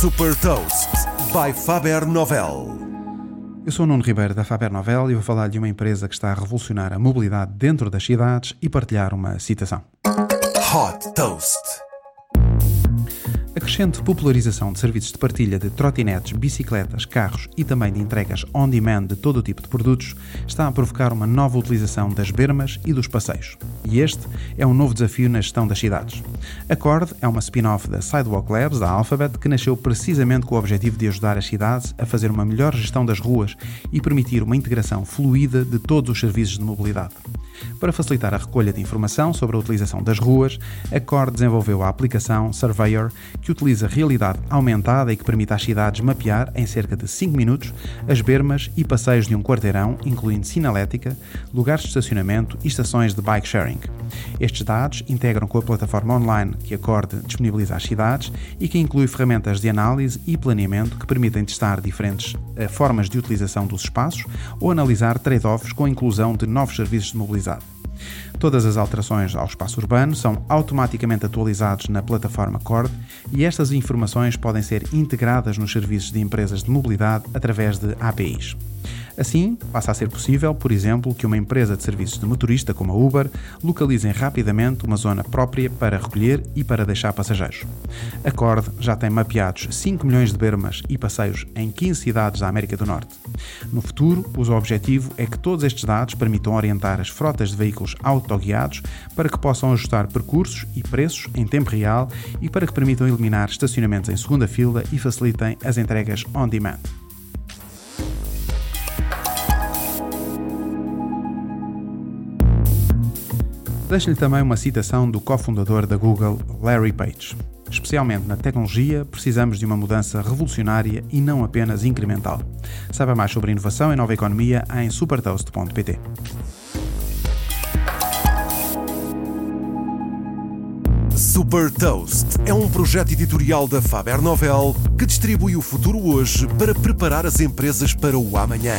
Super Toast by Faber Novel. Eu sou o Nuno Ribeiro da Faber Novel e vou falar de uma empresa que está a revolucionar a mobilidade dentro das cidades e partilhar uma citação. Hot Toast. Crescente popularização de serviços de partilha de trotinetes, bicicletas, carros e também de entregas on-demand de todo o tipo de produtos está a provocar uma nova utilização das bermas e dos passeios. E este é um novo desafio na gestão das cidades. A Cord é uma spin-off da Sidewalk Labs, da Alphabet, que nasceu precisamente com o objetivo de ajudar as cidades a fazer uma melhor gestão das ruas e permitir uma integração fluida de todos os serviços de mobilidade. Para facilitar a recolha de informação sobre a utilização das ruas, a Cord desenvolveu a aplicação Surveyor, que utiliza realidade aumentada e que permite às cidades mapear, em cerca de 5 minutos, as bermas e passeios de um quarteirão, incluindo sinalética, lugares de estacionamento e estações de bike sharing. Estes dados integram com a plataforma online que a Cord disponibiliza às cidades e que inclui ferramentas de análise e planeamento que permitem testar diferentes uh, formas de utilização dos espaços ou analisar trade-offs com a inclusão de novos serviços de mobilidade. Todas as alterações ao espaço urbano são automaticamente atualizados na plataforma Cord e estas informações podem ser integradas nos serviços de empresas de mobilidade através de APIs. Assim, passa a ser possível, por exemplo, que uma empresa de serviços de motorista como a Uber localizem rapidamente uma zona própria para recolher e para deixar passageiros. A Cord já tem mapeados 5 milhões de bermas e passeios em 15 cidades da América do Norte. No futuro, o objetivo é que todos estes dados permitam orientar as frotas de veículos autoguiados para que possam ajustar percursos e preços em tempo real e para que permitam eliminar estacionamentos em segunda fila e facilitem as entregas on demand. Deixo-lhe também uma citação do cofundador da Google, Larry Page. Especialmente na tecnologia, precisamos de uma mudança revolucionária e não apenas incremental. Saiba mais sobre inovação e nova economia em supertoast.pt. Super Toast é um projeto editorial da Faber Novel que distribui o futuro hoje para preparar as empresas para o amanhã.